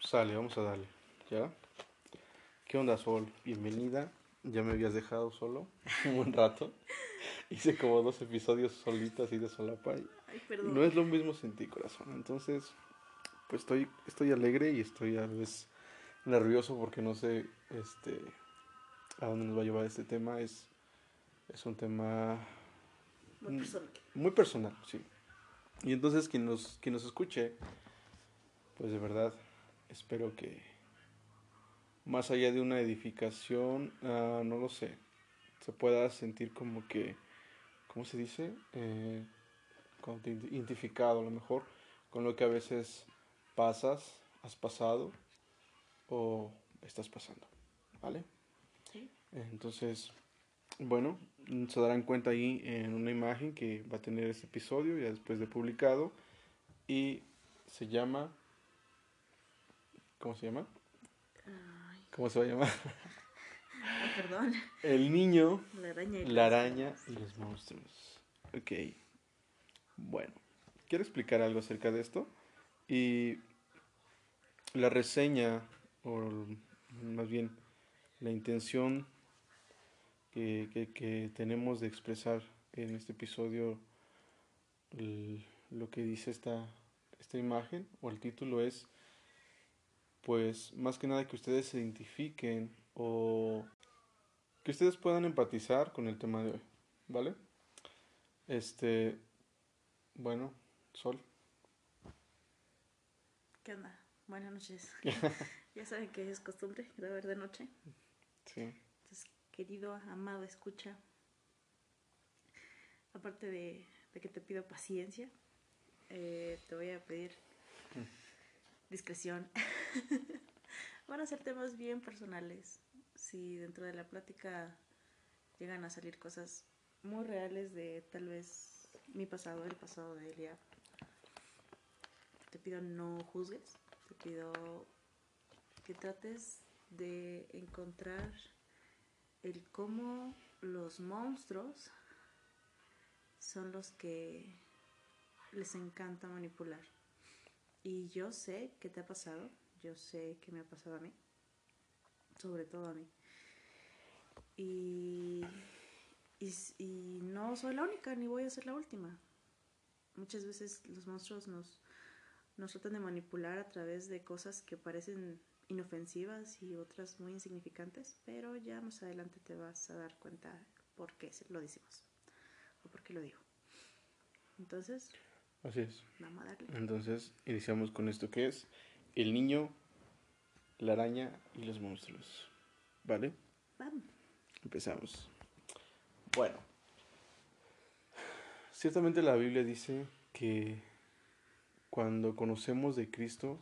Sale, vamos a darle. ¿Ya? ¿Qué onda, Sol? Bienvenida. Ya me habías dejado solo un buen rato. Hice como dos episodios solitas y de solapa. Ay, perdón. No es lo mismo sin ti, corazón. Entonces, pues estoy, estoy alegre y estoy a vez nervioso porque no sé este, a dónde nos va a llevar este tema. Es, es un tema Muy Mm. personal. muy personal, sí. Y entonces quien nos, quien nos escuche, pues de verdad espero que más allá de una edificación, ah, no lo sé, se pueda sentir como que, ¿cómo se dice? Eh, identificado a lo mejor con lo que a veces pasas, has pasado o estás pasando, ¿vale? Entonces, bueno, se darán cuenta ahí en una imagen que va a tener este episodio ya después de publicado y se llama ¿Cómo se llama? Ay, ¿Cómo se va a llamar? ay, perdón. El niño, La araña y la los- araña y los monstruos. Ok. Bueno, quiero explicar algo acerca de esto y la reseña o más bien la intención que, que- que tenemos de expresar en este episodio lo que dice esta, esta imagen o el título es pues más que nada que ustedes se identifiquen o que ustedes puedan empatizar con el tema de hoy, ¿vale? Este, bueno, Sol, ¿Qué onda? Buenas noches. ya saben que es costumbre grabar de noche. sí, querido, amado, escucha. Aparte de, de que te pido paciencia, eh, te voy a pedir discreción. Van a ser temas bien personales. Si dentro de la plática llegan a salir cosas muy reales de tal vez mi pasado, el pasado de Elia, te pido no juzgues, te pido que trates de encontrar el cómo los monstruos son los que les encanta manipular. Y yo sé que te ha pasado, yo sé que me ha pasado a mí, sobre todo a mí. Y, y, y no soy la única, ni voy a ser la última. Muchas veces los monstruos nos, nos tratan de manipular a través de cosas que parecen inofensivas y otras muy insignificantes, pero ya más adelante te vas a dar cuenta por qué lo decimos o por qué lo digo. Entonces, así es. vamos a darle. Entonces, iniciamos con esto que es el niño, la araña y los monstruos, ¿vale? Vamos. Empezamos. Bueno, ciertamente la Biblia dice que cuando conocemos de Cristo,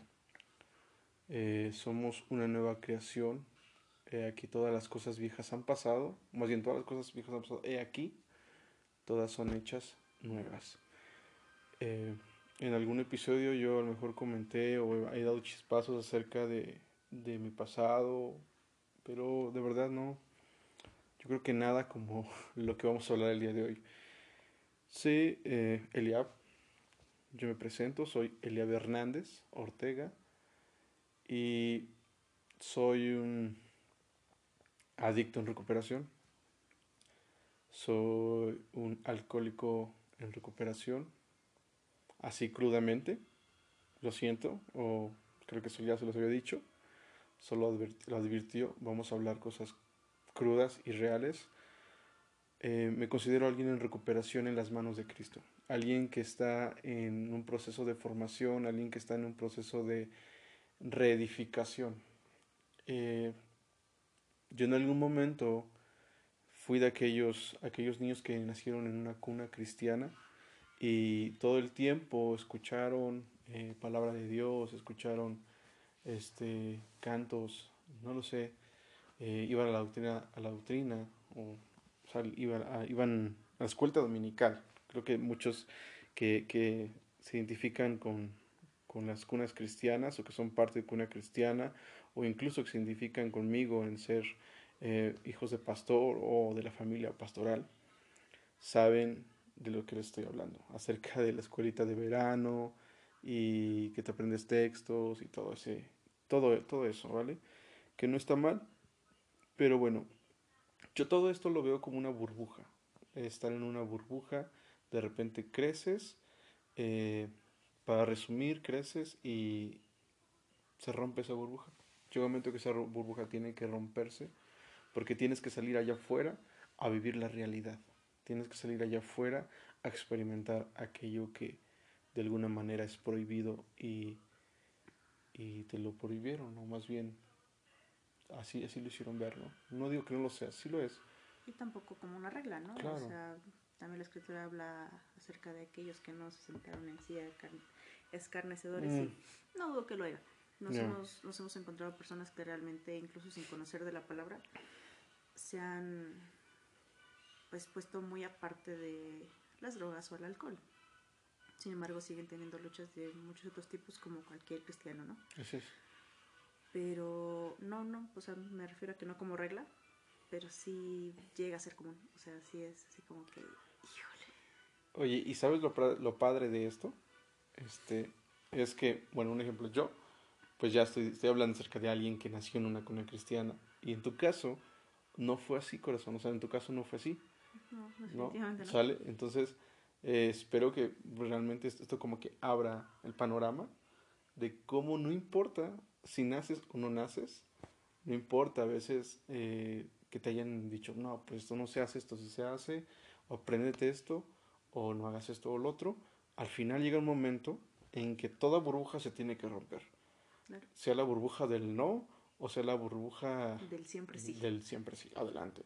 eh, somos una nueva creación. He aquí todas las cosas viejas han pasado, más bien todas las cosas viejas han pasado. He aquí, todas son hechas nuevas. Eh, en algún episodio yo a lo mejor comenté o he dado chispazos acerca de, de mi pasado, pero de verdad no, yo creo que nada como lo que vamos a hablar el día de hoy. Sí, eh, Eliab, yo me presento, soy Eliab Hernández Ortega y soy un adicto en recuperación. Soy un alcohólico en recuperación, así crudamente, lo siento, o creo que eso ya se los había dicho, solo lo advirtió, vamos a hablar cosas crudas y reales. Eh, me considero alguien en recuperación en las manos de Cristo, alguien que está en un proceso de formación, alguien que está en un proceso de reedificación. Eh, yo en algún momento fui de aquellos, aquellos niños que nacieron en una cuna cristiana y todo el tiempo escucharon eh, palabra de Dios, escucharon este, cantos, no lo sé, eh, iban a la doctrina, a la doctrina o, o sea, iban, a, iban a la escuela dominical. Creo que muchos que, que se identifican con, con las cunas cristianas o que son parte de cuna cristiana o incluso que se identifican conmigo en ser eh, hijos de pastor o de la familia pastoral saben de lo que les estoy hablando, acerca de la escuelita de verano y que te aprendes textos y todo ese, todo, todo eso, ¿vale? Que no está mal, pero bueno, yo todo esto lo veo como una burbuja, estar en una burbuja, de repente creces, eh, para resumir, creces y se rompe esa burbuja. Llega un momento que esa burbuja tiene que romperse porque tienes que salir allá afuera a vivir la realidad. Tienes que salir allá afuera a experimentar aquello que de alguna manera es prohibido y, y te lo prohibieron, o más bien así, así lo hicieron ver, ¿no? No digo que no lo sea, así lo es. Y tampoco como una regla, ¿no? Claro. O sea, también la escritura habla acerca de aquellos que no se sentaron en silla de carne- escarnecedores Mm. y no dudo que lo haga. Nos, hemos, nos hemos encontrado personas que realmente, incluso sin conocer de la palabra, se han pues puesto muy aparte de las drogas o el alcohol. Sin embargo, siguen teniendo luchas de muchos otros tipos como cualquier cristiano, ¿no? Así es. Pero no, no, o sea, me refiero a que no como regla, pero sí llega a ser común. O sea, sí es así como que, híjole. Oye, ¿y sabes lo, lo padre de esto? Este, es que, bueno, un ejemplo, yo, pues ya estoy, estoy hablando acerca de alguien que nació en una cuna cristiana. Y en tu caso, no fue así, corazón. O sea, en tu caso no fue así. No, ¿no? ¿Sale? Entonces, eh, espero que realmente esto, esto como que abra el panorama de cómo no importa si naces o no naces, no importa a veces eh, que te hayan dicho, no, pues esto no se hace, esto sí se hace, o apréndete esto, o no hagas esto o lo otro, al final llega un momento en que toda burbuja se tiene que romper, Claro. sea la burbuja del no, o sea la burbuja Del siempre sí. del siempre sí, adelante,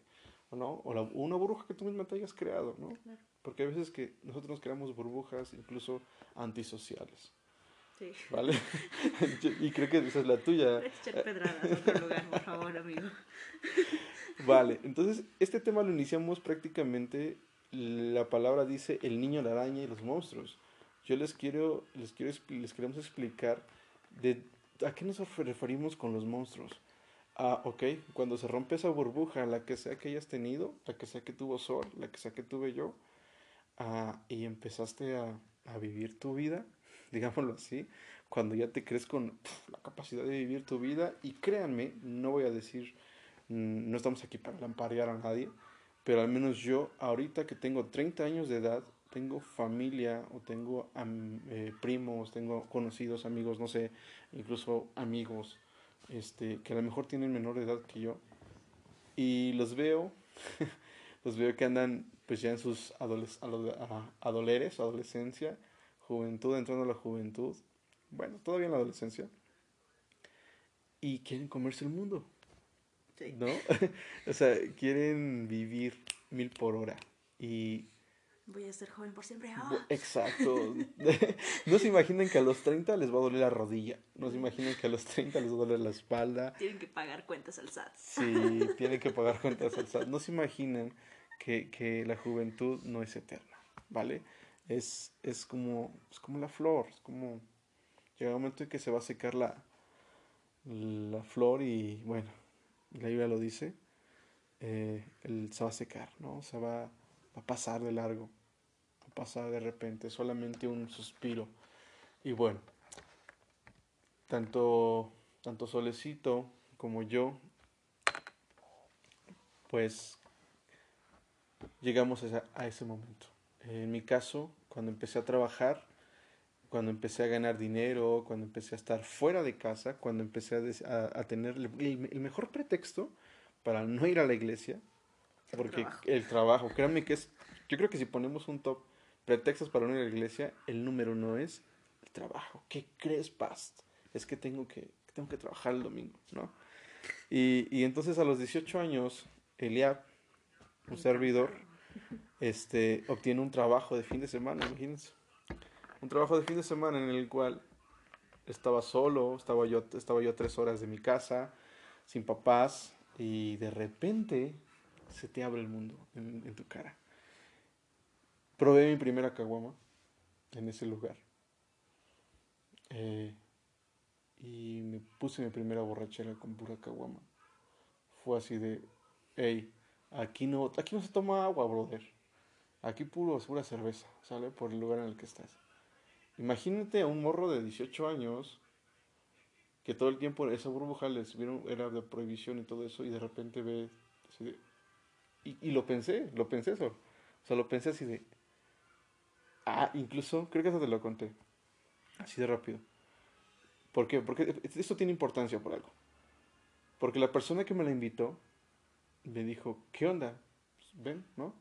¿o ¿no? O la- una burbuja que tú misma te hayas creado, ¿no? Claro. Porque hay veces que nosotros nos creamos burbujas incluso antisociales, Sí. ¿vale? y creo que esa es la tuya. Echar pedradas a otro lugar, por favor, amigo. Vale, entonces este tema lo iniciamos prácticamente, la palabra dice el niño, la araña y los monstruos. Yo les quiero, les quiero, les queremos explicar de a qué nos referimos con los monstruos. Ah, ok, cuando se rompe esa burbuja, la que sea que hayas tenido, la que sea que tuvo Sol, la que sea que tuve yo, ah, y empezaste a, a vivir tu vida, digámoslo así, cuando ya te crees con la capacidad de vivir tu vida, y créanme, no voy a decir, mm, no estamos aquí para lamparear a nadie, pero al menos yo, ahorita que tengo 30 años de edad, tengo familia o tengo eh, primos, tengo conocidos, amigos, no sé, incluso amigos, este, que a lo mejor tienen menor edad que yo, y los veo, los veo que andan pues ya en sus adoles- adoleres, adolescencia, juventud, entrando a la juventud, bueno, todavía en la adolescencia, y quieren comerse el mundo. Sí. ¿no? o sea, quieren vivir mil por hora. Y, Voy a ser joven por siempre. Bu- exacto. no se imaginan que a los 30 les va a doler la rodilla. No se imaginan que a los 30 les va a doler la espalda. Tienen que pagar cuentas al SAT. Si tienen que pagar cuentas al SAT. No se imaginan que, que la juventud no es eterna, ¿vale? Es, es, como, es como la flor. Es como. Llega un momento en que se va a secar la, la flor y, bueno, la Biblia lo dice. eh, se va a secar, ¿no? Se va, a pasar de largo. Va a pasar de repente. Solamente un suspiro. Y bueno, tanto, tanto Solecito como yo, pues llegamos a ese momento. En mi caso, cuando empecé a trabajar, cuando empecé a ganar dinero, cuando empecé a estar fuera de casa, cuando empecé a, des- a- a tener el, mejor pretexto para no ir a la iglesia, El porque trabajo. el trabajo, créanme que es, yo creo que si ponemos un top pretextos para no ir a la iglesia, el número uno es el trabajo. ¿Qué crees, Past? Es que tengo que, tengo que trabajar el domingo, ¿no? Y, y entonces a los 18 años, Eliab, un servidor, este, obtiene un trabajo de fin de semana, imagínense. Un trabajo de fin de semana en el cual estaba solo, estaba yo, estaba yo a tres horas de mi casa, sin papás, y de repente se te abre el mundo en, tu cara. Probé mi primera caguama en ese lugar. Eh, y me puse mi primera borrachera con pura caguama. Fue así de, hey, aquí no, aquí no se toma agua, brother. Aquí puro, pura cerveza, ¿sale? Por el lugar en el que estás. Imagínate a un morro de 18 años que todo el tiempo esa burbuja les vieron, era de prohibición y todo eso, y de repente ve. y lo pensé, lo pensé eso. O sea, lo pensé así de. Ah, incluso, creo que eso te lo conté. Así de rápido. ¿Por qué? Porque esto tiene importancia por algo. Porque la persona que me la invitó me dijo, ¿qué onda? Pues, ven, ¿no?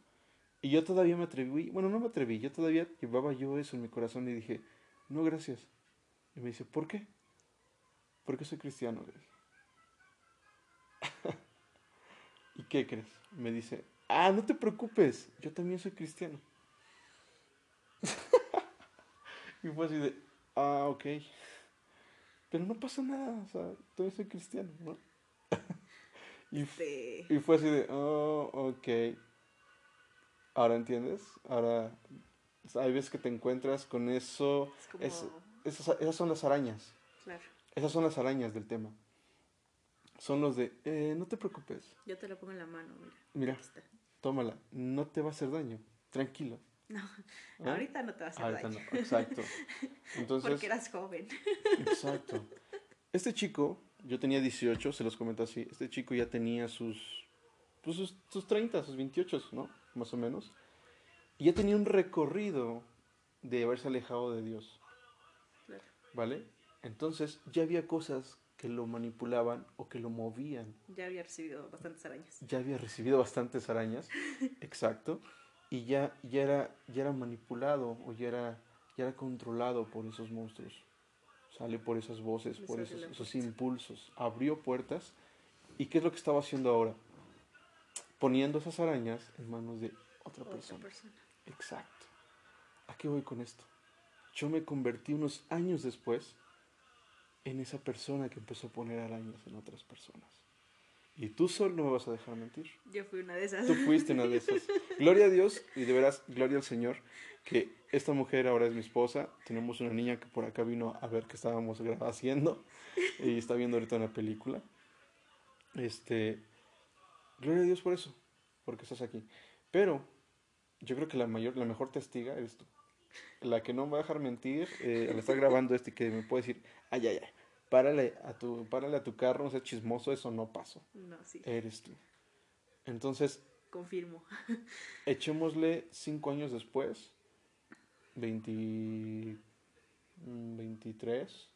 Y yo todavía me atreví, bueno, no me atreví, yo todavía llevaba yo eso en mi corazón y dije, no, gracias. Y me dice, ¿por qué? Porque soy cristiano, le dije. ¿Y qué crees? Me dice, ah, no te preocupes, yo también soy cristiano. y fue así de, ah, ok. Pero no pasa nada, o sea, todavía soy cristiano, ¿no? y, y fue así de, oh, ok. Ahora entiendes, ahora hay veces que te encuentras con eso, es como, es- esas, esas son las arañas, claro, esas son las arañas del tema. Son los de, eh, no te preocupes, yo te lo pongo en la mano, mira. mira, está. tómala, no te va a hacer daño, tranquilo. No, ¿Ah? ahorita no te va a hacer Ahorita daño. no, exacto. Entonces, Porque eras joven. Exacto. Este chico, yo tenía 18, se los comento así. Este chico ya tenía sus, pues sus, sus 30, sus 28, ¿no? Más o menos. Y ya tenía un recorrido de haberse alejado de Dios. ¿vale? Entonces ya había cosas que lo manipulaban o que lo movían. Ya había recibido bastantes arañas. Ya había recibido bastantes arañas, exacto. Y ya, ya, era, ya era manipulado o ya era, ya era controlado por esos monstruos. Sale por esas voces, Les por esos, esos impulsos. Abrió puertas. ¿Y qué es lo que estaba haciendo ahora? Poniendo esas arañas en manos de otra Otra persona. persona. Exacto. ¿A qué voy con esto? Yo me convertí unos años después en esa persona que empezó a poner arañas en otras personas. Y tú solo no me vas a dejar mentir. Yo fui una de esas. Tú fuiste una de esas. Gloria a Dios y de veras, gloria al Señor, que esta mujer ahora es mi esposa. Tenemos una niña que por acá vino a ver qué estábamos haciendo y está viendo ahorita una película. Este, gloria a Dios por eso, porque estás aquí. Pero yo creo que la mayor, la mejor testiga eres tú. La que no me va a dejar mentir, eh, al estar grabando este, que me puede decir, ay, ay, ay, párale a tu, párale a tu carro, no seas chismoso, eso no pasó. No, sí. Eres tú. Entonces, Confirmo. echémosle cinco años después, 20, mm, 23,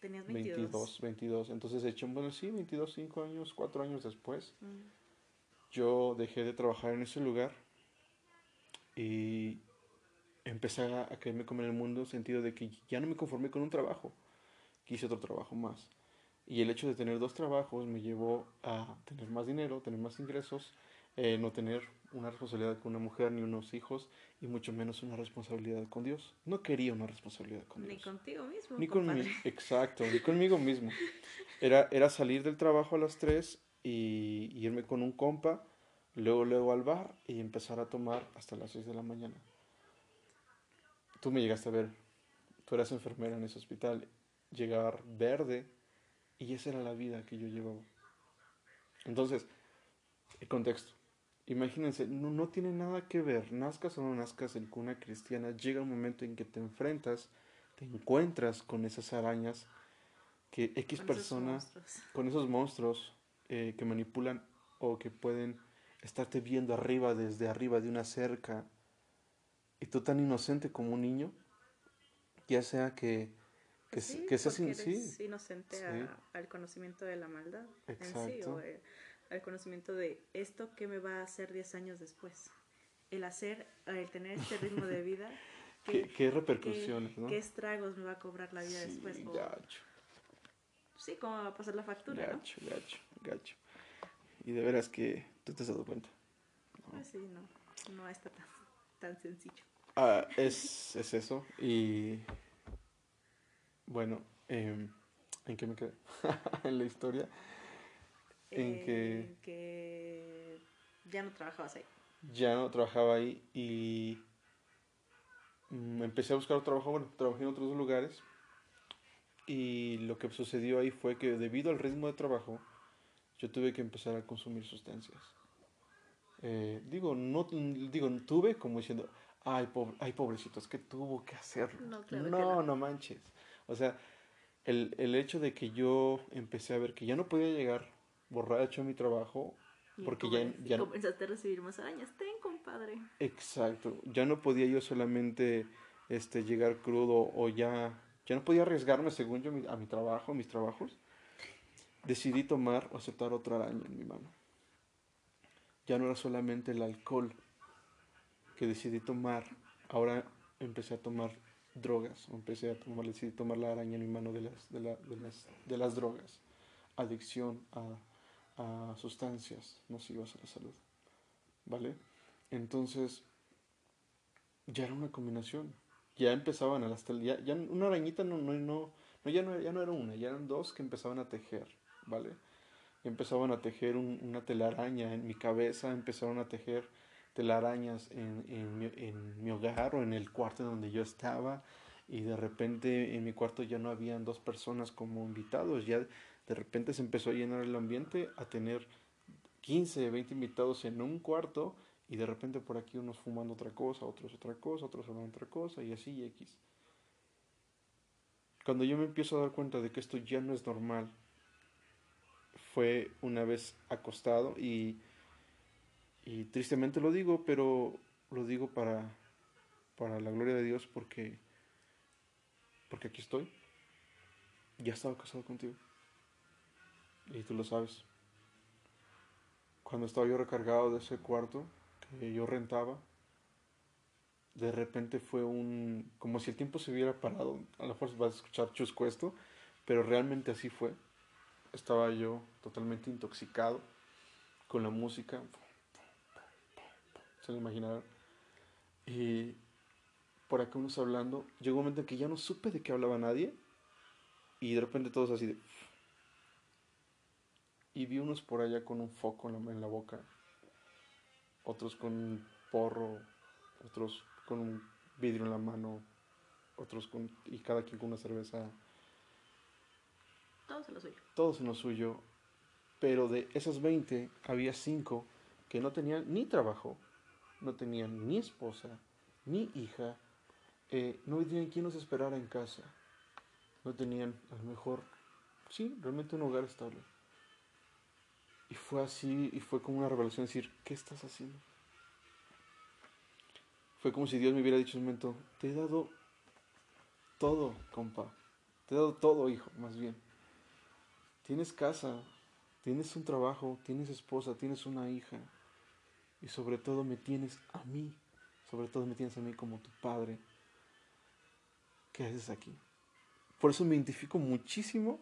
Tenías 22. 22, 22. Entonces, echémosle, sí, 22, 5 años, 4 años después, Mm. Yo dejé de trabajar en ese lugar y empecé a, a caerme como en el mundo, en el sentido de que ya no me conformé con un trabajo, quise otro trabajo más. Y el hecho de tener dos trabajos me llevó a tener más dinero, tener más ingresos, eh, no tener una responsabilidad con una mujer ni unos hijos y mucho menos una responsabilidad con Dios. No quería una responsabilidad con Ni Dios. contigo mismo. Ni conmigo, compadre. exacto, ni conmigo mismo. Era, era salir del trabajo a las 3 y, y irme con un compa, luego, luego al bar y empezar a tomar hasta las 6 de la mañana. Tú me llegaste a ver, tú eras enfermera en ese hospital, llegar verde y esa era la vida que yo llevaba. Entonces, el contexto. Imagínense, no, no tiene nada que ver, nazcas o no nazcas en cuna cristiana, llega un momento en que te enfrentas te encuentras con esas arañas que X Con esos monstruos. con esos monstruos eh, que manipulan o que pueden estarte viendo arriba, desde arriba de una cerca, y tú tan inocente como un niño, ya sea que, que, sí, que seas in- sí, inocente sí. a- al conocimiento de la maldad en sí, Exacto. o eh, al conocimiento de esto que me va a hacer 10 años después. El hacer, el tener este ritmo de vida, qué, que, qué repercusiones, ¿no? qué estragos me va a cobrar la vida después. O, gacho, sí, cómo va a pasar la factura, ¿no? gacho, gacho. Y de veras que tú te has dado cuenta. Pues sí, no, no está tan, tan sencillo. Ah, es, es eso. Y bueno, em, ¿en qué me quedé? en la historia. En que Eh, que ya no trabajabas ahí. ya no trabajaba ahí y mm, empecé a buscar otro trabajo. Bueno, trabajé en otros lugares. Y lo que sucedió ahí fue que debido al ritmo de trabajo, yo tuve que empezar a consumir sustancias. Eh, digo, no, digo, tuve como diciendo, ay, pobre, ay, pobrecito, es que tuvo que hacerlo. No, claro que no, manches. O sea, el, el hecho de que yo empecé a ver que ya no podía llegar borracho a mi trabajo, Y porque ya, y ya no- comenzaste a recibir más arañas. Ten, compadre. Exacto, ya no podía yo solamente este, llegar crudo o ya, ya no podía arriesgarme según yo a mi trabajo, a mis trabajos. Decidí tomar o aceptar otra araña en mi mano. Ya no era solamente el alcohol que decidí tomar, ahora empecé a tomar drogas, empecé a tomar, decidí tomar la araña en mi mano de las, de la- de las, de las drogas, adicción a, a sustancias nocivas a la salud, ¿vale? Entonces, ya era una combinación. Ya empezaban a las ya, ya una arañita no, no, no, ya no, ya no era una, ya eran dos que empezaban a tejer, ¿vale? Y empezaban a tejer un- una telaraña en mi cabeza, empezaron a tejer telarañas en, en, en mi hogar o en el cuarto donde yo estaba y de repente en mi cuarto ya no habían dos personas como invitados, ya de repente se empezó a llenar el ambiente a tener 15, 20 invitados en un cuarto y de repente por aquí unos fumando otra cosa, otros otra cosa, otros hablando otra cosa y así y X. Cuando yo me empiezo a dar cuenta de que esto ya no es normal, fue una vez acostado y, y tristemente lo digo, pero lo digo para, para la gloria de Dios porque, porque aquí estoy. Ya estaba casado contigo. Y tú lo sabes. Cuando estaba yo recargado de ese cuarto que yo rentaba, de repente fue un... como si el tiempo se hubiera parado. A lo mejor vas a escuchar chusco esto, pero realmente así fue. Estaba yo totalmente intoxicado con la música. Se lo imaginarán. Y por acá unos hablando. Llegó un momento en que ya no supe de qué hablaba nadie. Y de repente todos así de... Y vi unos por allá con un foco en la, en la boca. Otros con un porro. Otros con un vidrio en la mano. Otros con... Y cada quien con una cerveza. Todo se lo suyo. Todos en lo suyo. Pero de esas 20 había 5 que no tenían ni trabajo. No tenían ni esposa. Ni hija. eh, no tenían quien los esperara en casa. No tenían a lo mejor... Sí, realmente un hogar estable. Y fue así, y fue como una revelación decir, ¿qué estás haciendo? Fue como si Dios me hubiera dicho en un momento, te he dado todo, compa. Te he dado todo, hijo, más bien. Tienes casa, tienes un trabajo, tienes esposa, tienes una hija. Y sobre todo me tienes a mí. Sobre todo me tienes a mí como tu padre. ¿Qué haces aquí? Por eso me identifico muchísimo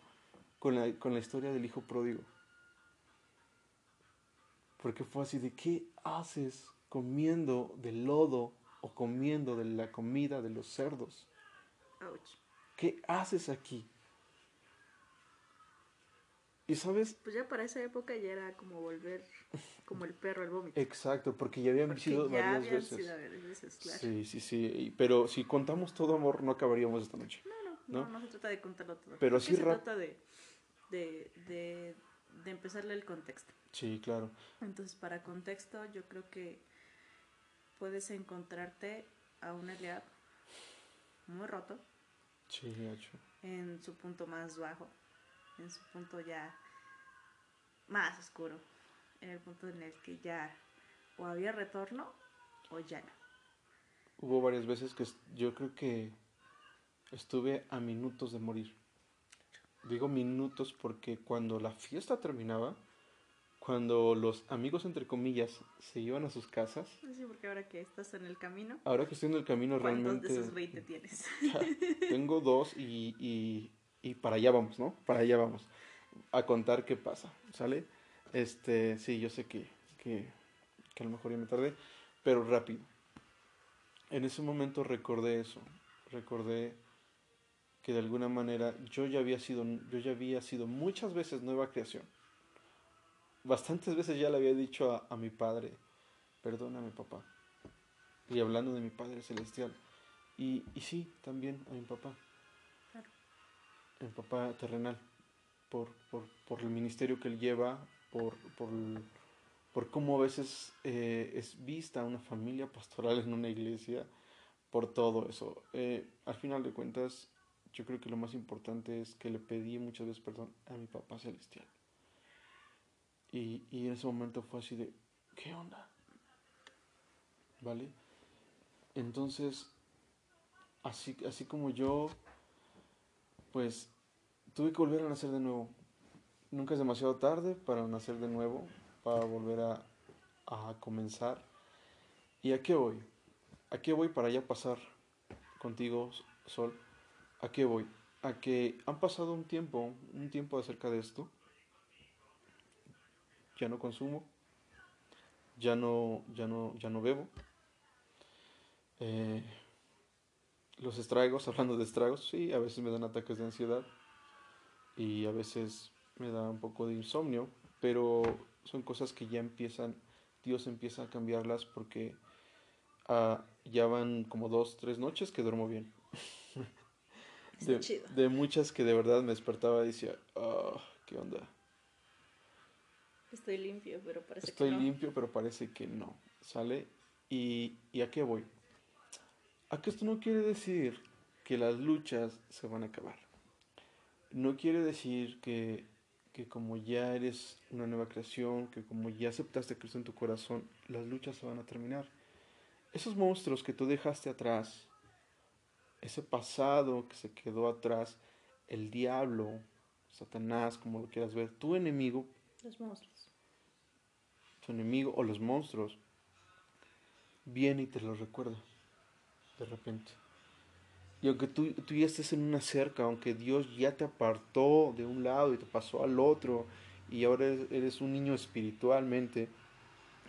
con la, con la historia del hijo pródigo. Porque fue así de, ¿qué haces comiendo del lodo o comiendo de la comida de los cerdos? ¿Qué haces aquí? Y sabes, Pues ya para esa época ya era como volver como el perro al vómito. exacto, porque ya habían Porque sido ya varias habían veces. sido varias veces, claro. Sí, sí, sí. Pero si contamos todo amor, no acabaríamos esta noche. No, no, no, ¿No? no, se trata de contarlo todo. Pero Aquí sí se trata de, de, de, de empezarle el contexto. Sí, claro. Entonces, para contexto, yo creo que puedes encontrarte a un Eliab muy roto, Sí, gacho. en su punto más bajo, en su punto ya más oscuro, en el punto en el que ya o había retorno o ya no. Hubo varias veces que yo creo que estuve a minutos de morir. Digo minutos porque cuando la fiesta terminaba, cuando los amigos, entre comillas, se iban a sus casas, Sí, porque ahora que estás en el camino, ahora que estoy en el camino ¿cuántos realmente... de esos 20 tienes? Tengo dos y, y, y para allá vamos, ¿no? Para allá vamos. A contar qué pasa, ¿sale? Este, sí, yo sé que, que, que a lo mejor ya me tardé, pero rápido. En ese momento recordé eso, recordé que de alguna manera yo ya había sido, yo ya había sido muchas veces nueva creación. Bastantes veces ya le había dicho a, a mi padre, perdóname papá. Y hablando de mi Padre Celestial. Y, y sí, también a mi papá. Mi papá terrenal. Por, por, por el ministerio que él lleva, por, por, por cómo a veces eh, es vista una familia pastoral en una iglesia, por todo eso. Eh, al final de cuentas, yo creo que lo más importante es que le pedí muchas veces perdón a mi papá celestial. Y, y en ese momento fue así de, ¿qué onda? ¿Vale? Entonces, así, así como yo, pues tuve que volver a nacer de nuevo. Nunca es demasiado tarde para nacer de nuevo, para volver a, a comenzar. ¿Y a qué voy? ¿A qué voy para ya pasar contigo, Sol? ¿A qué voy? A que han pasado un tiempo, un tiempo acerca de esto. Ya no consumo, ya no, ya no, ya no bebo. Eh, los estragos, hablando de estragos, sí, a veces me dan ataques de ansiedad y a veces me da un poco de insomnio, pero son cosas que ya empiezan, Dios empieza a cambiarlas porque uh, ya van como dos, tres noches que duermo bien. de, de, muchas que de verdad me despertaba y decía, oh, ¿qué onda? Estoy limpio, pero parece Estoy que no. limpio, pero parece que no. ¿Sale? ¿Y, ¿Y a qué voy? A que esto no quiere decir que las luchas se van a acabar. No quiere decir que, que como ya eres una nueva creación, que como ya aceptaste a Cristo en tu corazón, las luchas se van a terminar. Esos monstruos que tú dejaste atrás, ese pasado que se quedó atrás, el diablo, Satanás, como lo quieras ver, tu enemigo, Los monstruos. tu enemigo o los monstruos, viene y te lo recuerda de repente. Y aunque tú, tú ya estés en una cerca, aunque Dios ya te apartó de un lado y te pasó al otro, y ahora eres, eres un niño espiritualmente,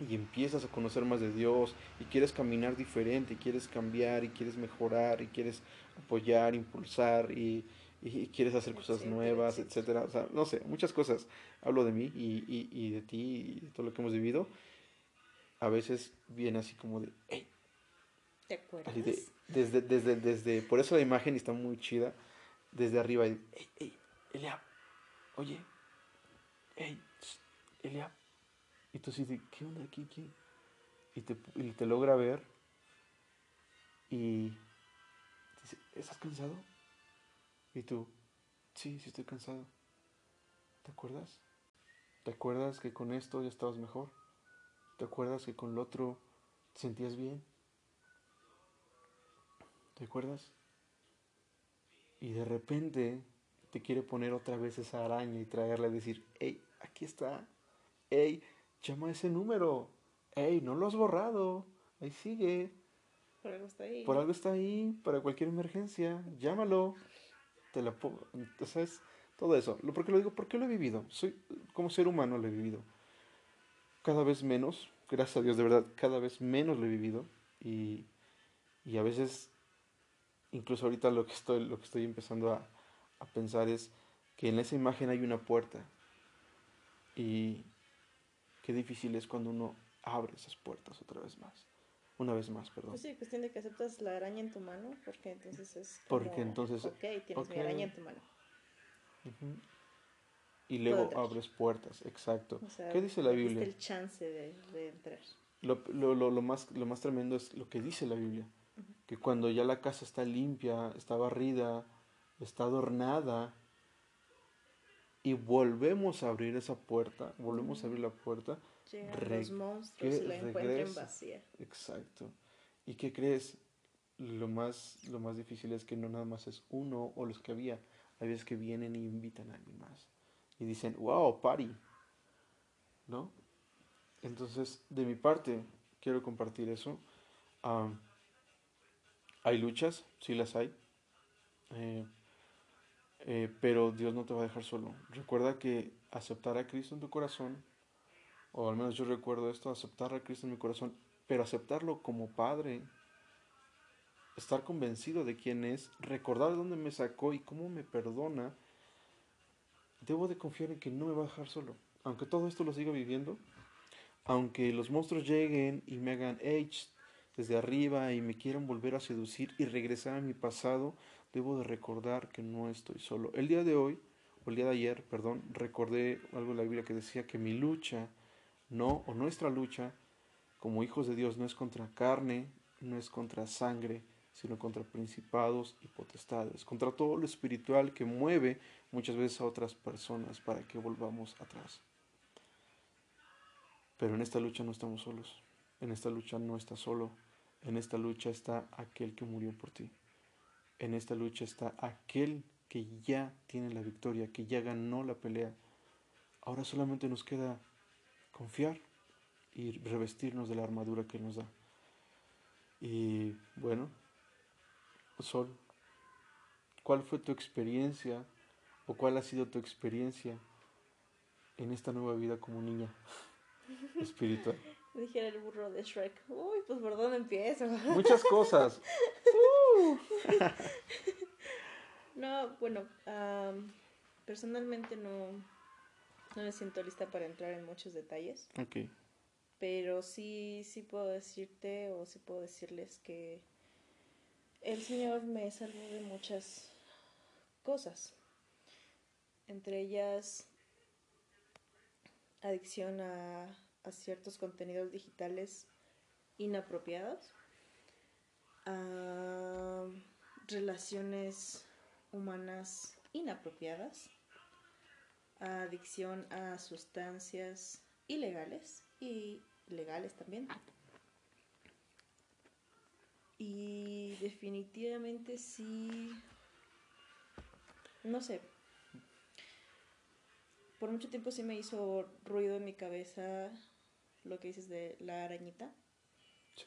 y empiezas a conocer más de Dios, y quieres caminar diferente, y quieres cambiar, y quieres mejorar, y quieres apoyar, impulsar, y, y quieres hacer cosas Etcétera, nuevas, etcétera. etcétera. O sea, no sé, muchas cosas. Hablo de mí y, y, y de ti y de todo lo que hemos vivido. A veces viene así como de, hey, ¿Te acuerdas? De, desde, desde, desde, por eso la imagen está muy chida, desde arriba, y, ey, ey, Eliab, oye, ey, Eliab, y tú así de, ¿qué onda aquí, qué? Y te, y te logra ver, y dice, ¿estás cansado? Y tú, sí, sí estoy cansado. ¿Te acuerdas? ¿Te acuerdas que con esto ya estabas mejor? ¿Te acuerdas que con lo otro te sentías bien? ¿Te acuerdas? Y de repente te quiere poner otra vez esa araña y traerla y decir, hey, aquí está, hey, llama a ese número, hey, no lo has borrado, ahí sigue, Por algo está ahí. por algo está ahí, para cualquier emergencia, llámalo, te la pongo, ¿sabes? Todo eso, lo, porque lo digo, porque lo he vivido, soy, como ser humano lo he vivido, cada vez menos, gracias a Dios, de verdad, cada vez menos lo he vivido. Y, y a veces incluso ahorita lo que estoy, lo que estoy empezando a, a, pensar es que en esa imagen hay una puerta. Y qué difícil es cuando uno abre esas puertas otra vez más. Una vez más, perdón. Pues sí, cuestión de que aceptas la araña en tu mano, porque entonces es como, Porque entonces- Ok, tienes ok. mi araña en tu mano. Y luego abres puertas, exacto. O sea, ¿Qué dice la Biblia? el chance de, de entrar. Lo, lo, lo, lo más, lo más tremendo es lo que dice la Biblia. Que cuando ya la casa está limpia, está barrida, está adornada, y volvemos a abrir esa puerta, volvemos a abrir la puerta, Llegan los monstruos y la encuentran regresa. vacía. Exacto. ¿Y qué crees? Lo más, lo más difícil es que no nada más es uno o los que había. Hay veces que vienen y invitan a alguien más. Y dicen, wow, party. ¿No? Entonces, de mi parte, quiero compartir eso. Am, hay luchas, sí las hay. Eh, eh, pero Dios no te va a dejar solo. Recuerda que aceptar a Cristo en tu corazón, o al menos yo recuerdo esto, aceptar a Cristo en mi corazón, pero aceptarlo como Padre, estar convencido de quién es, recordar de dónde me sacó y cómo me perdona, debo de confiar en que no me va a dejar solo. Aunque todo esto lo siga viviendo, aunque los monstruos lleguen y me hagan age desde arriba y me quieran volver a seducir y regresar a mi pasado, debo de recordar que no estoy solo. El día de hoy, o el día de ayer, perdón, recordé algo de la Biblia que decía que mi lucha No, o nuestra lucha como hijos de Dios no es contra carne, no es contra sangre, sino contra principados y potestades, contra todo lo espiritual que mueve muchas veces a otras personas para que volvamos atrás. Pero en esta lucha no estamos solos, en esta lucha no estás solo, en esta lucha está aquel que murió por ti, en esta lucha está aquel que ya tiene la victoria, que ya ganó la pelea. Ahora solamente nos queda confiar y revestirnos de la armadura que nos da. Y bueno, Sol, ¿cuál fue tu experiencia o cuál ha sido tu experiencia en esta nueva vida como niña espiritual? Dijera el burro de Shrek. Uy, pues por dónde empiezo. Muchas cosas. no, bueno, personalmente no, no me siento lista para entrar en muchos detalles. Ok. Pero sí, sí puedo decirte o sí puedo decirles que el Señor me salvó de muchas cosas, entre ellas adicción a, ciertos contenidos digitales inapropiados, a relaciones humanas inapropiadas, a adicción a sustancias ilegales y legales también. Y definitivamente sí, no sé, por mucho tiempo sí me hizo ruido en mi cabeza lo que dices de la arañita,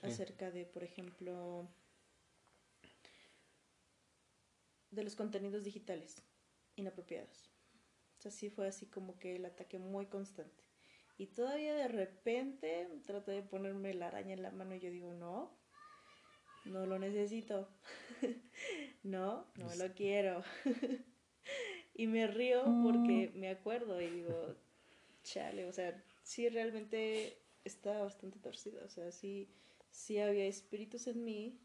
acerca de, por ejemplo, de los contenidos digitales inapropiados. O sea, sí fue así como que el ataque muy constante. Y todavía de repente trato de ponerme la araña en la mano y yo digo, no, no lo necesito. no, no lo quiero. y me río porque mm. me acuerdo y digo, chale, o sea, sí realmente está bastante torcido, o sea, sí, sí había espíritus en mí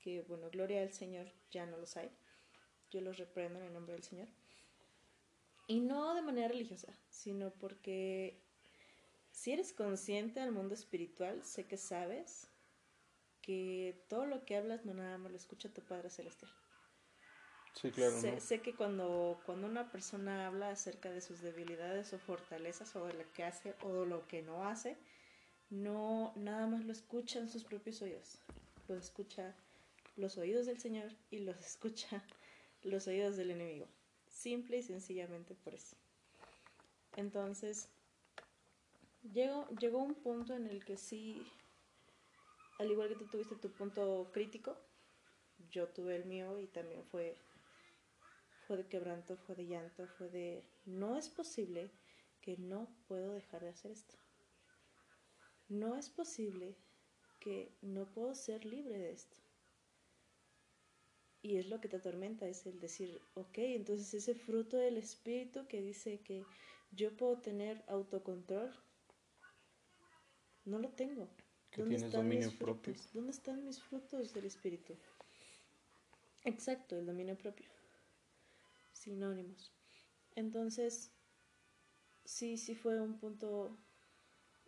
que, bueno, gloria al Señor, ya no los hay. Yo los reprendo en el nombre del Señor. Y no de manera religiosa, sino porque si eres consciente del mundo espiritual, sé que sabes que todo lo que hablas no nada más lo escucha tu Padre Celestial. Sí, claro. Sé, sé, que cuando, cuando una persona habla acerca de sus debilidades o fortalezas o de lo que hace o de lo que no hace, no nada más lo escucha en sus propios oídos. Lo escucha los oídos del Señor y los escucha los oídos del enemigo. Simple y sencillamente por eso. Entonces, llegó, llegó un punto en el que sí al igual que tú tuviste tu punto crítico, yo tuve el mío y también fue, fue de quebranto, fue de llanto, fue de, no es posible que no puedo dejar de hacer esto. No es posible que no puedo ser libre de esto. Y es lo que te atormenta, es el decir, ok, entonces ese fruto del espíritu que dice que yo puedo tener autocontrol, no lo tengo. ¿Dónde están mis frutos? ¿Dónde están mis frutos del espíritu? Exacto, el dominio propio. Sinónimos. Entonces, sí, sí fue un punto,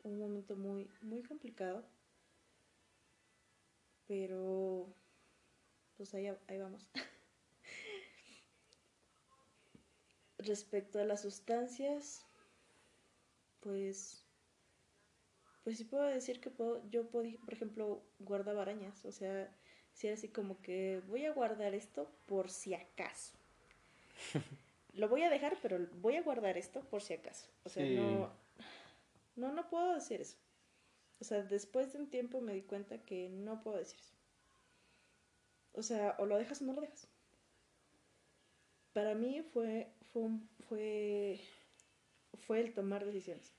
un momento muy, muy complicado. Pero, pues ahí, ahí vamos. Respecto a las sustancias, pues pues sí puedo decir que puedo, yo puedo, por ejemplo, guardaba arañas, o sea, si era así como que voy a guardar esto por si acaso. Lo voy a dejar, pero voy a guardar esto por si acaso. O sea, no, no, no puedo decir eso. O sea, después de un tiempo me di cuenta que no puedo decir eso. O sea, o lo dejas o no lo dejas. Para mí fue, fue, fue, fue el tomar decisiones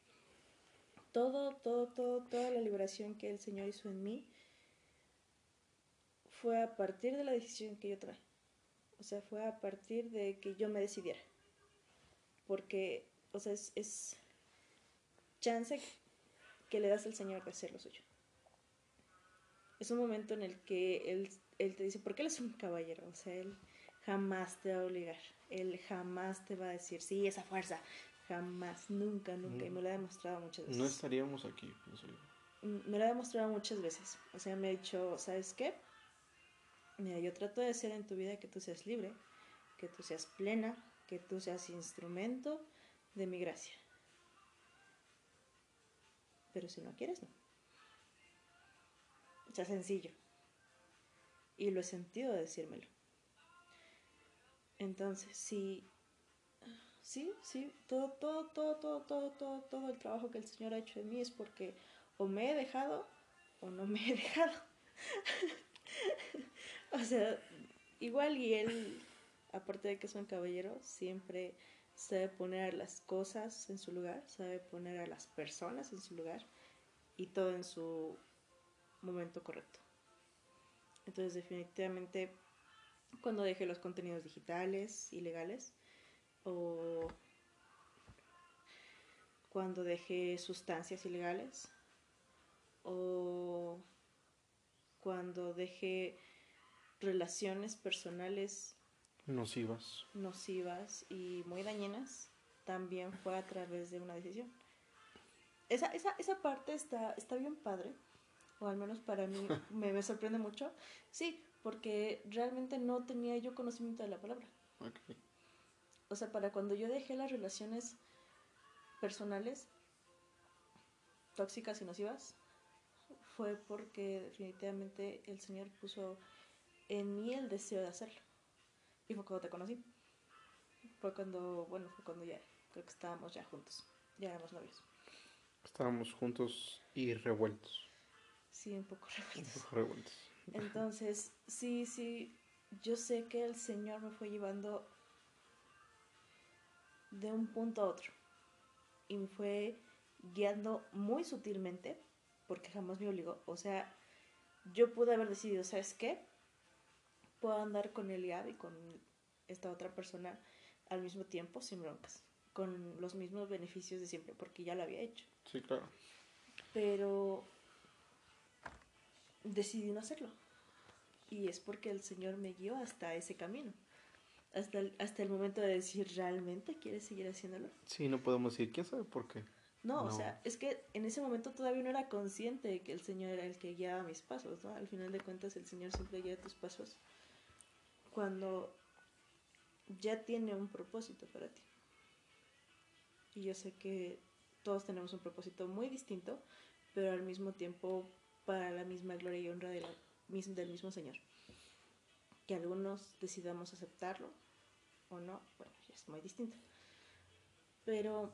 todo, todo, todo, toda la liberación que el Señor hizo en mí fue a partir de la decisión que yo traje. O sea, fue a partir de que yo me decidiera. Porque, o sea, es, chance que le das al Señor de hacer lo suyo. Es un momento en el que él, él te dice, porque Él es un caballero. O sea, Él jamás te va a obligar. Él jamás te va a decir, sí, esa fuerza, Jamás, nunca, nunca. Y me lo ha demostrado muchas veces. No estaríamos aquí, pienso yo. Mm, Me lo ha demostrado muchas veces. O sea, me ha dicho, ¿sabes qué? Mira, yo trato de hacer en tu vida que tú seas libre, que tú seas plena, que tú seas instrumento de mi gracia. Pero si no quieres, no. O sea, sencillo. Y lo he sentido de decírmelo. Entonces, sí, sí, sí, todo, todo, todo, todo, todo, todo, todo el trabajo que el Señor ha hecho en mí es porque o me he dejado o no me he dejado. o sea, igual y él, aparte de que es un caballero, siempre sabe poner a las cosas en su lugar, sabe poner a las personas en su lugar y todo en su momento correcto. Entonces definitivamente cuando dejé los contenidos digitales ilegales o cuando dejé sustancias ilegales o cuando dejé relaciones personales Nocivas. nocivas y muy dañinas, también fue a través de una decisión. Esa, esa, esa parte está, está bien padre, o al menos para mí me, me sorprende mucho. Sí, porque realmente no tenía yo conocimiento de la palabra. O sea, para cuando yo dejé las relaciones personales tóxicas y nocivas, fue porque definitivamente el Señor puso en mí el deseo de hacerlo. Y fue cuando te conocí. Fue cuando, bueno, fue cuando ya, creo que estábamos ya juntos. Ya éramos novios. Estábamos juntos y revueltos. Sí, un poco Un revueltos. poco revueltos. Entonces, sí, sí, yo sé que el Señor me fue llevando de un punto a otro. Y me fue guiando muy sutilmente, porque jamás me obligó. O sea, yo pude haber decidido, ¿sabes qué? Puedo andar con Eliab y con esta otra persona al mismo tiempo, sin broncas, con los mismos beneficios de siempre, porque ya lo había hecho. Sí, claro. Pero decidí no hacerlo. Y es porque el Señor me guió hasta ese camino. Hasta el, hasta el momento de decir, ¿realmente quieres seguir haciéndolo? Sí, no podemos decir, ¿quién sabe por qué? No, o No. sea, es que en ese momento todavía no era consciente de que el Señor era el que guiaba mis pasos, ¿no? Al final de cuentas, el Señor siempre guía tus pasos cuando ya tiene un propósito para ti. Y yo sé que todos tenemos un propósito muy distinto, pero al mismo tiempo para la misma gloria y honra del mismo Señor. Que algunos decidamos aceptarlo o no, bueno, es muy distinto. Pero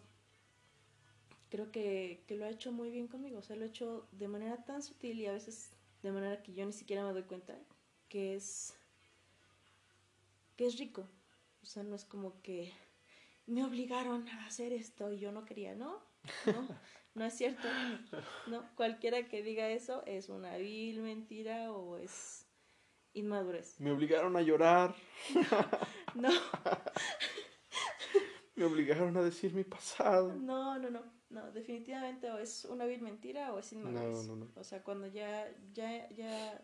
creo que, que lo ha hecho muy bien conmigo. O sea, lo ha hecho de manera tan sutil y a veces de manera que yo ni siquiera me doy cuenta que es que es rico. O sea, no es como que me obligaron a hacer esto y yo no quería, ¿no? No, no es cierto. No, cualquiera que diga eso es una vil mentira o es inmadurez. Me obligaron a llorar, No, me obligaron a decir mi pasado. no, no, no. No, definitivamente o es una vil mentira o es inmadurez. No, no, no. O sea, cuando ya, ya, ya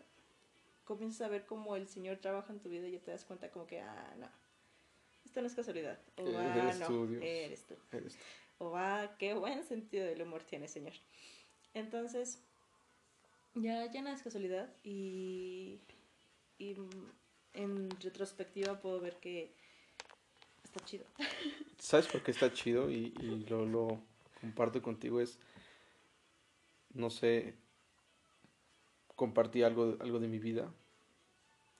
comienzas a ver cómo el Señor trabaja en tu vida, ya te das cuenta como que, ah, no, esto no es casualidad. O Eh, ah, eres no, tú, Dios. eres tú. Eres tú. O ah, qué buen sentido del humor tiene, Señor. Entonces, ya, ya nada es casualidad y, y en retrospectiva puedo ver que está chido. ¿Sabes por qué está chido? Y, y lo, lo comparto contigo. Es, no sé, compartí algo, algo de mi vida.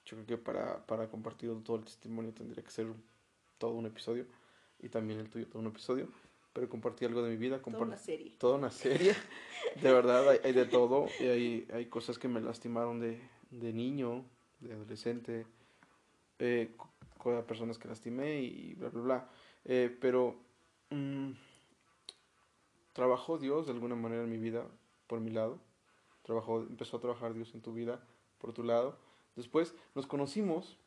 Yo creo que para, para compartir todo el testimonio tendría que ser todo un episodio. Y también el tuyo, todo un episodio. Pero compartí algo de mi vida. Toda una serie. toda una serie. De verdad, hay, hay de todo. Y hay, hay cosas que me lastimaron de, de niño, de adolescente, eh, co- con personas que lastimé y bla, bla, bla. Eh, pero mm, trabajó Dios de alguna manera en mi vida, por mi lado. Trabajó, empezó a trabajar Dios en tu vida, por tu lado. Después nos conocimos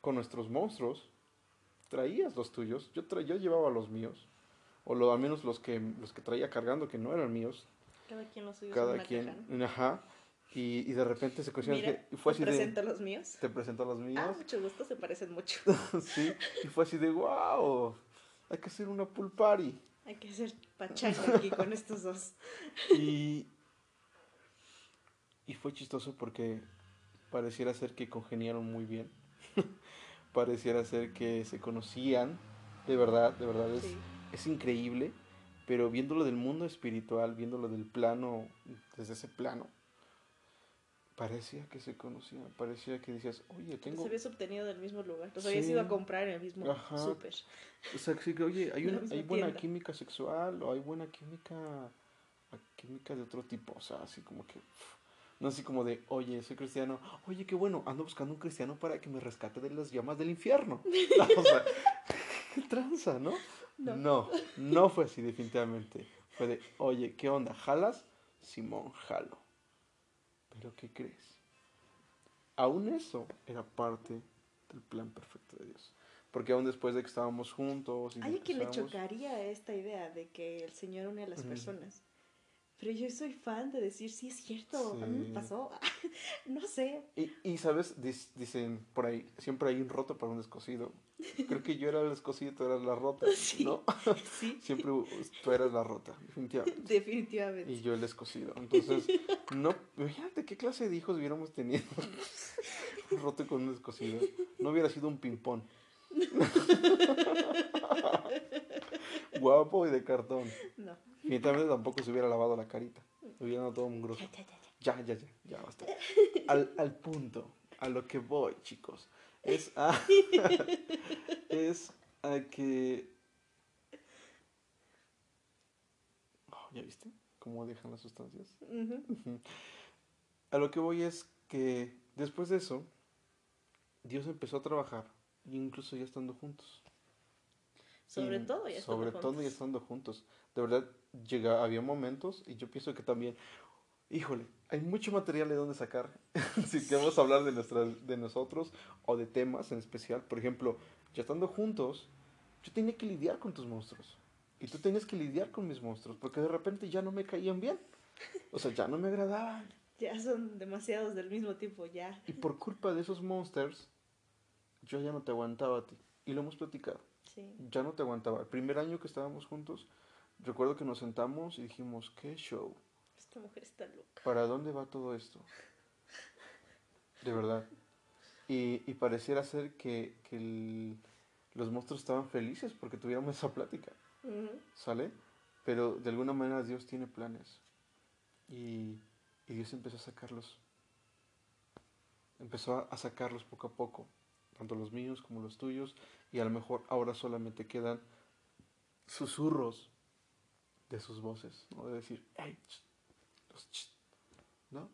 con nuestros monstruos. Traías los tuyos, yo, tra- yo llevaba los míos. O lo, al menos los que, los que traía cargando, que no eran míos. Cada quien lo suyo. Cada una quien, caja, ¿no? ajá. Y, y de repente se cuestiona que fue te así de, presento los míos. te presento los Ah, míos. mucho gusto, se parecen mucho. sí, y fue así de, wow, hay que hacer una pool party. Hay que hacer pachanga aquí con estos dos. Y, y fue chistoso porque pareciera ser que congeniaron muy bien. pareciera ser que se conocían. De verdad, de verdad es, Sí. es increíble. Pero viéndolo del mundo espiritual, viéndolo del plano, desde ese plano, parecía que se conocían. Parecía que decías, oye, Los tengo. habías obtenido del mismo lugar. Los Sí. habías ido a comprar en el mismo Ajá. súper. O sea, sí que, oye, hay, una, hay buena tienda. química sexual o hay buena química, química de otro tipo. O sea, así como que, no así como de, oye, soy cristiano. Oye, qué bueno, ando buscando un cristiano para que me rescate de las llamas del infierno. o sea, qué tranza, ¿no? No. No, no fue así definitivamente. Fue de, oye, ¿qué onda? ¿Jalas? Simón, jalo. Pero ¿qué crees? Aún eso era parte del plan perfecto de Dios. Porque aún después de que estábamos juntos y Hay que quien le chocaría esta idea de que el Señor une a las personas. Pero yo soy fan de decir, sí es cierto, a mí Sí. me pasó. no sé. Y, y, sabes, dicen por ahí, siempre hay un roto para un descosido. Creo que yo era el descosido, tú eras la rota, Sí. ¿no? Sí, Siempre tú eras la rota, definitivamente. definitivamente. Y yo el descosido. Entonces, no, imagínate qué clase de hijos hubiéramos tenido. un roto con un descosido. No hubiera sido un ping-pong. Guapo y de cartón. No. Definitivamente tampoco se hubiera lavado la carita. Hubiera dado todo un grosso. Ya, ya, ya, ya. Basta. Al, al punto, a lo que voy, chicos, es a, es a que... Oh, ¿Ya viste cómo dejan las sustancias? A lo que voy es que después de eso, Dios empezó a trabajar, incluso ya estando juntos. Sobre Y todo ya estando Sobre todo ya juntos. estando juntos. De verdad, llega, había momentos, y yo pienso que también, híjole, hay mucho material de dónde sacar. si queremos hablar de, nuestras, de nosotros o de temas en especial. Por ejemplo, ya estando juntos, yo tenía que lidiar con tus monstruos. Y tú tenías que lidiar con mis monstruos, porque de repente ya no me caían bien. O sea, ya no me agradaban. Ya son demasiados del mismo tipo, ya. Y por culpa de esos monsters, yo ya no te aguantaba a ti. Y lo hemos platicado. Sí. Ya no te aguantaba. El primer año que estábamos juntos, recuerdo que nos sentamos y dijimos, ¿qué show? Esta mujer está loca. ¿Para dónde va todo esto? De verdad. Y, y pareciera ser que, que el- los monstruos estaban felices porque tuviéramos esa plática. ¿sale? Pero de alguna manera Dios tiene planes. Y, y Dios empezó a sacarlos. Empezó a, a sacarlos poco a poco, tanto los míos como los tuyos. Y a lo mejor ahora solamente quedan susurros de sus voces, ¿no? De decir, hey, ch, los ch", ¿no?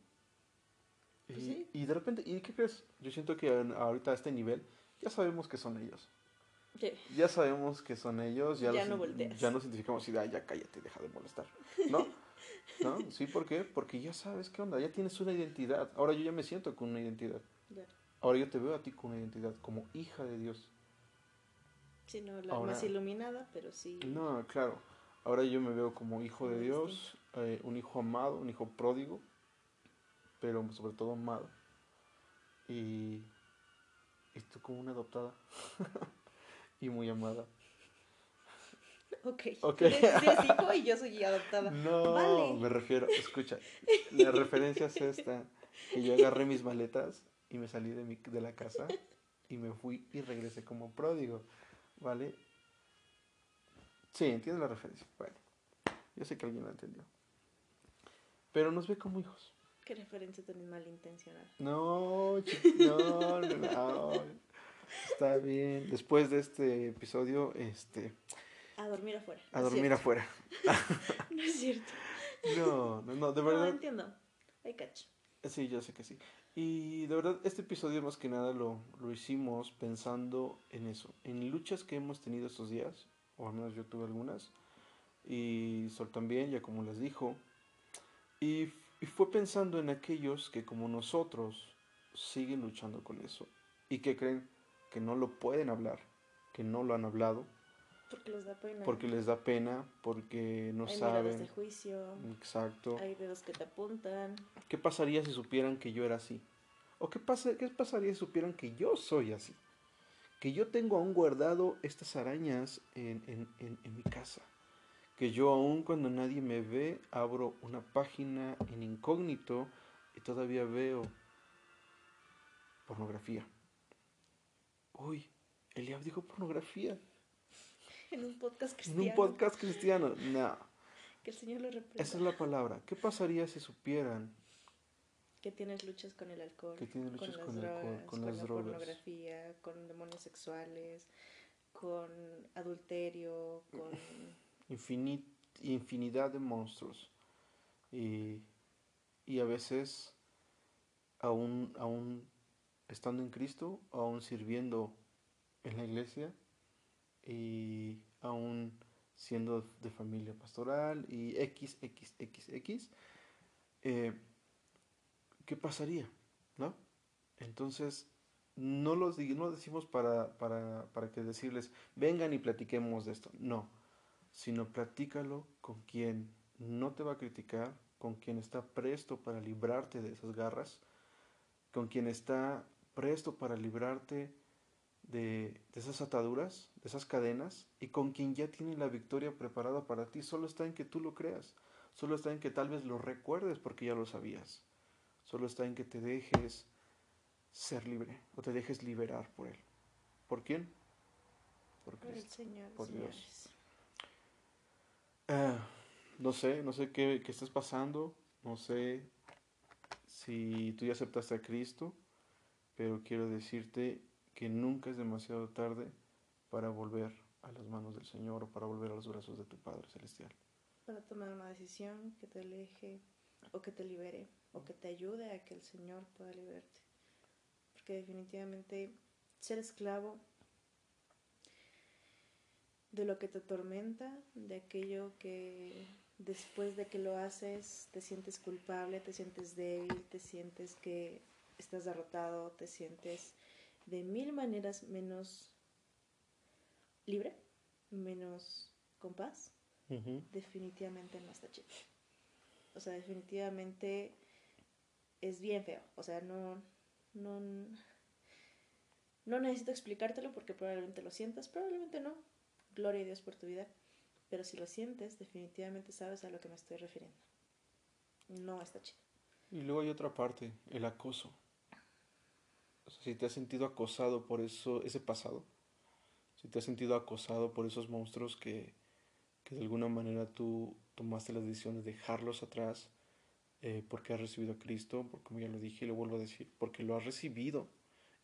Y, Pues sí. y de repente, ¿y qué crees? Yo siento que ahorita a este nivel ya sabemos que son ellos. Sí. Ya sabemos que son ellos, ya, Ya los- no volteas. ya nos identificamos y "Ah, ya cállate, deja de molestar. ¿No? ¿No? Sí, ¿por qué? Porque ya sabes qué onda, ya tienes una identidad. Ahora yo ya me siento con una identidad. Ya. Ahora yo te veo a ti con una identidad, como hija de Dios. Sí, no, la Ahora- más iluminada, pero sí. No, claro. Ahora yo me veo como hijo de Dios, eh, un hijo amado, un hijo pródigo, pero sobre todo amado. Y, y tú como una adoptada. y muy amada. Ok. Ok. Tú eres- hijo y yo soy adoptada. No, Vale. me refiero, escucha, la referencia es esta, que yo agarré mis maletas y me salí de, mi, de la casa y me fui y regresé como pródigo, ¿vale? Sí, entiendes la referencia, bueno, yo sé que alguien la entendió. Pero nos ve como hijos. Qué referencia tan malintencionada. No, no, no, no, está bien. Después de este episodio, este, A dormir afuera. a No dormir afuera. No es cierto. No, no, no, de No, verdad. entiendo. Hay cacho. Sí, yo sé que sí. Y de verdad, este episodio más que nada lo, lo hicimos pensando en eso, en luchas que hemos tenido estos días, o al menos yo tuve algunas, y Sol también, ya como les dijo, y, y fue pensando en aquellos que como nosotros siguen luchando con eso, y que creen que no lo pueden hablar, que no lo han hablado, Porque los da pena. porque les da pena, porque no Hay miradas de saben. juicio. Exacto. Hay dedos que te apuntan. ¿Qué pasaría si supieran que yo era así? ¿O qué, pasa, qué pasaría si supieran que yo soy así? Que yo tengo aún guardado estas arañas en, en- en- en mi casa. que yo aún cuando nadie me ve, abro una página en incógnito y todavía veo pornografía. Uy, Eliab dijo pornografía. En un podcast cristiano. En un podcast cristiano. No. Que el Señor lo reprenda. Esa es la palabra. ¿Qué pasaría si supieran que tienes luchas con el alcohol, que tienes luchas con, con, las el drogas, alcohol, con, con las la drogas, pornografía, con demonios sexuales, con adulterio, con Infinit, infinidad de monstruos. Y, y a veces, aún, aún estando en Cristo, aún sirviendo en la iglesia y aún siendo de familia pastoral y X, X, X, X, eh, ¿qué pasaría? ¿No? Entonces, no lo, no decimos para, para, para que decirles, vengan y platiquemos de esto. No, sino platícalo con quien no te va a criticar, con quien está presto para librarte de esas garras, con quien está presto para librarte de, de, esas ataduras, de esas cadenas, y con quien ya tiene la victoria preparada para ti. Solo está en que tú lo creas, solo está en que tal vez lo recuerdes porque ya lo sabías, solo está en que te dejes ser libre o te dejes liberar por Él. ¿Por quién? Por, por el Señor. Por Dios. Uh, no sé, no sé qué, qué estás pasando, no sé si tú ya aceptaste a Cristo, pero quiero decirte que nunca es demasiado tarde para volver a las manos del Señor o para volver a los brazos de tu Padre Celestial. Para tomar una decisión que te aleje o que te libere o que te ayude a que el Señor pueda liberarte. Porque definitivamente ser esclavo de lo que te atormenta, de aquello que después de que lo haces te sientes culpable, te sientes débil, te sientes que estás derrotado, te sientes de mil maneras menos libre, menos con paz, uh -huh. definitivamente no está chido. O sea, definitivamente es bien feo. O sea, no, no, no necesito explicártelo porque probablemente lo sientas, probablemente no. Gloria a Dios por tu vida. Pero si lo sientes, definitivamente sabes a lo que me estoy refiriendo. No está chido. Y luego hay otra parte, el acoso. Sea, si te has sentido acosado por eso, ese pasado, si te has sentido acosado por esos monstruos que, que de alguna manera tú tomaste la decisión de dejarlos atrás, eh, porque has recibido a Cristo, porque como ya lo dije y lo vuelvo a decir, porque lo has recibido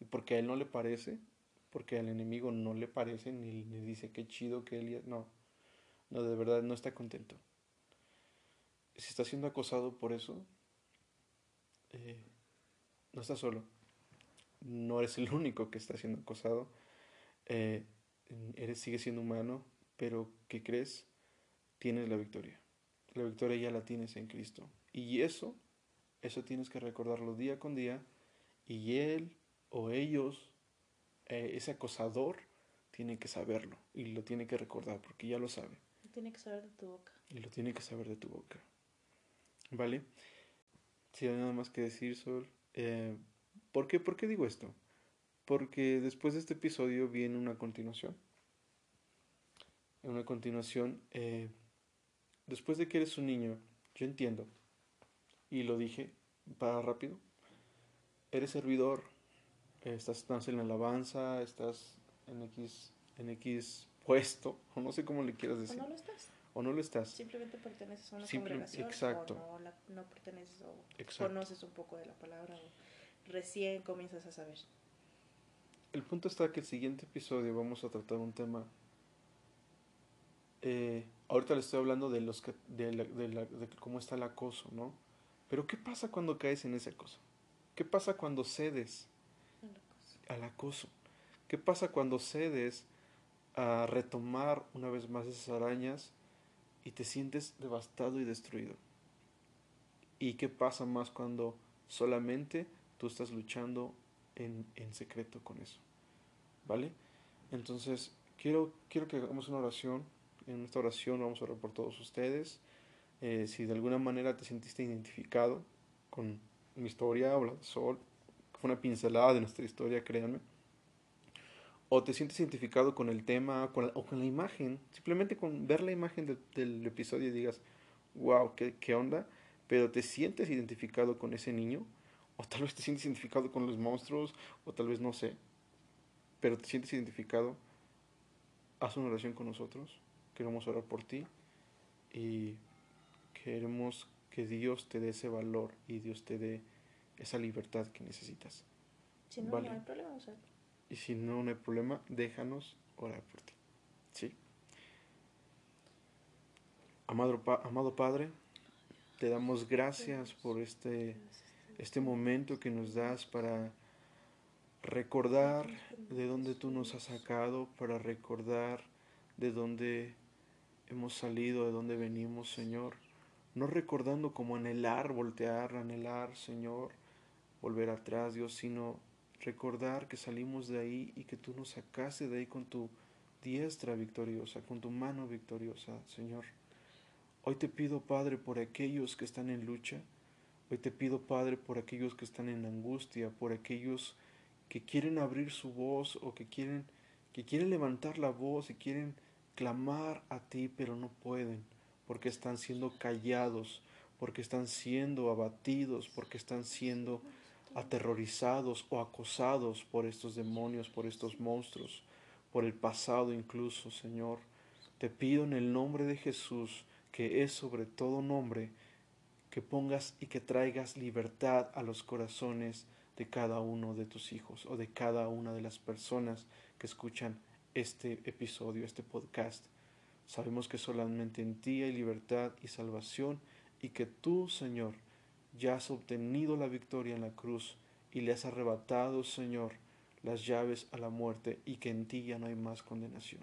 y porque a Él no le parece, porque al enemigo no le parece, ni le dice qué chido que Él... No, no, de verdad no está contento. Si está siendo acosado por eso, eh, no está solo. No eres el único que está siendo acosado. Eh, eres, sigue siendo humano, pero ¿qué crees? Tienes la victoria. La victoria ya la tienes en Cristo. Y eso, eso tienes que recordarlo día con día. Y él o ellos, eh, ese acosador, tiene que saberlo. Y lo tiene que recordar porque ya lo sabe. Lo tiene que saber de tu boca. Y lo tiene que saber de tu boca. ¿Vale? Si hay nada más que decir, Sol. Eh, ¿por, qué, ¿Por qué digo esto? Porque después de este episodio viene una continuación. Una continuación, eh, después de que eres un niño, yo entiendo, y lo dije para rápido, eres servidor, estás, estás en la alabanza, estás en X, en X puesto, o no sé cómo le quieras decir. O no lo estás. O no lo estás. Simplemente perteneces a una Simple- congregación exacto. o no, la- no perteneces o Exacto. conoces un poco de la palabra o recién comienzas a saber. El punto está que el siguiente episodio vamos a tratar un tema. eh, ahorita le estoy hablando de los que, de, la- de la- de cómo está el acoso, ¿no? Pero ¿qué pasa cuando caes en ese acoso? ¿Qué pasa cuando cedes en la cosa. al acoso? ¿Qué pasa cuando cedes a retomar una vez más esas arañas y te sientes devastado y destruido? ¿Y qué pasa más cuando solamente tú estás luchando en, en secreto con eso? ¿Vale? Entonces, quiero, quiero que hagamos una oración. En esta oración vamos a orar por todos ustedes. Eh, si de alguna manera te sentiste identificado con mi historia o la Sol, fue una pincelada de nuestra historia, créanme. o te sientes identificado con el tema con la- o con la imagen, simplemente con ver la imagen de- del episodio y digas, wow, ¿qué, qué onda, pero te sientes identificado con ese niño, o tal vez te sientes identificado con los monstruos, o tal vez no sé, pero te sientes identificado, haz una oración con nosotros, queremos orar por ti y queremos que Dios te dé ese valor y Dios te dé esa libertad que necesitas. Si no, Vale. no hay problema. O sea, Y si no, no hay problema, déjanos orar por ti. ¿Sí? Amado, pa- amado Padre, te damos gracias por este, este momento que nos das para recordar de dónde tú nos has sacado, para recordar de dónde hemos salido, de dónde venimos, Señor. No recordando como anhelar, voltear, anhelar, Señor, volver atrás, Dios, sino recordar que salimos de ahí y que tú nos sacaste de ahí con tu diestra victoriosa, con tu mano victoriosa, Señor. Hoy te pido, Padre, por aquellos que están en lucha. Hoy te pido, Padre, por aquellos que están en angustia, por aquellos que quieren abrir su voz o que quieren que quieren levantar la voz y quieren clamar a ti, pero no pueden, porque están siendo callados, porque están siendo abatidos, porque están siendo aterrorizados o acosados por estos demonios, por estos monstruos, por el pasado incluso, Señor. Te pido en el nombre de Jesús, que es sobre todo nombre, que pongas y que traigas libertad a los corazones de cada uno de tus hijos o de cada una de las personas que escuchan este episodio, este podcast. Sabemos que solamente en ti hay libertad y salvación y que tú, Señor, ya has obtenido la victoria en la cruz y le has arrebatado, Señor, las llaves a la muerte y que en ti ya no hay más condenación.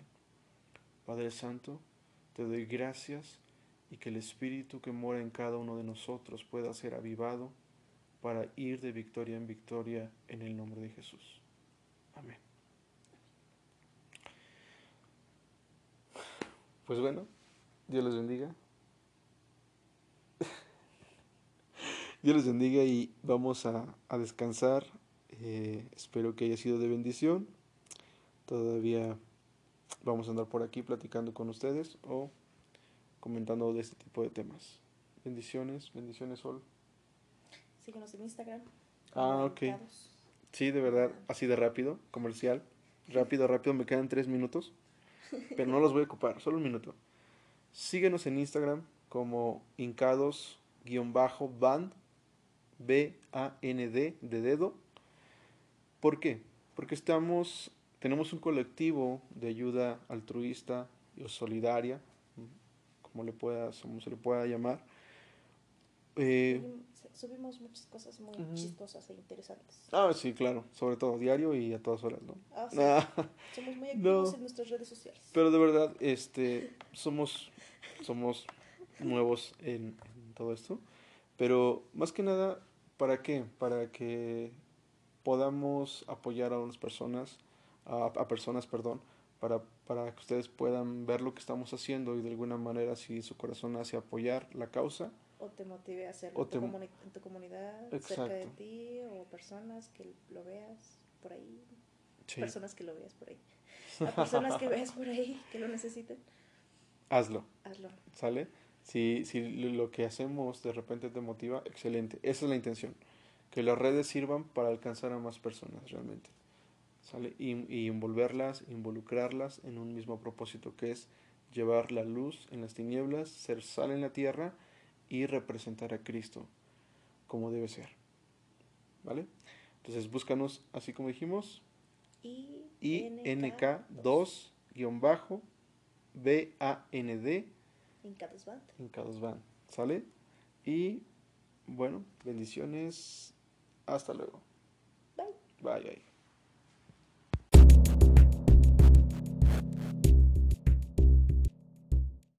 Padre Santo, te doy gracias y que el Espíritu que mora en cada uno de nosotros pueda ser avivado para ir de victoria en victoria en el nombre de Jesús. Amén. Pues bueno, Dios les bendiga. Dios les bendiga y vamos a, a descansar. Eh, espero que haya sido de bendición. Todavía vamos a andar por aquí platicando con ustedes o comentando de este tipo de temas. Bendiciones, bendiciones, Sol. síguenos en Instagram. Ah, ok. Sí, de verdad, así de rápido, comercial. Rápido, rápido, me quedan tres minutos. Pero no los voy a ocupar, solo un minuto. Síguenos en Instagram como hincados-band, B-A-N-D, de dedo. ¿Por qué? Porque estamos, tenemos un colectivo de ayuda altruista o solidaria, como, le pueda, como se le pueda llamar. Eh, Subim- Subimos muchas cosas muy chistosas e interesantes. ah, sí, claro, sobre todo diario y a todas horas, ¿no? Ah, sí. Ah. Somos muy activos No. en nuestras redes sociales. Pero de verdad, este, somos, somos nuevos en, en todo esto. Pero más que nada, ¿para qué? Para que podamos apoyar a unas personas, a, a personas, perdón, para, para que ustedes puedan ver lo que estamos haciendo y de alguna manera si su corazón hace apoyar la causa, O te motive a hacerlo O en, tu te- en tu comunidad, cerca de ti, o personas que lo veas por ahí. sí, Personas que lo veas por ahí. A personas que veas por ahí que lo necesiten, hazlo. hazlo. ¿Sale? Si, si lo que hacemos de repente te motiva, excelente. Esa es la intención. Que las redes sirvan para alcanzar a más personas realmente. ¿Sale? Y, y envolverlas, involucrarlas en un mismo propósito que es llevar la luz en las tinieblas, ser sal en la tierra y representar a Cristo como debe ser. ¿Vale? Entonces búscanos así como dijimos, INK2 guion bajo BAND Incados Band. Hincados van, ¿sale? Y bueno, bendiciones. Hasta luego. Bye. Bye, bye.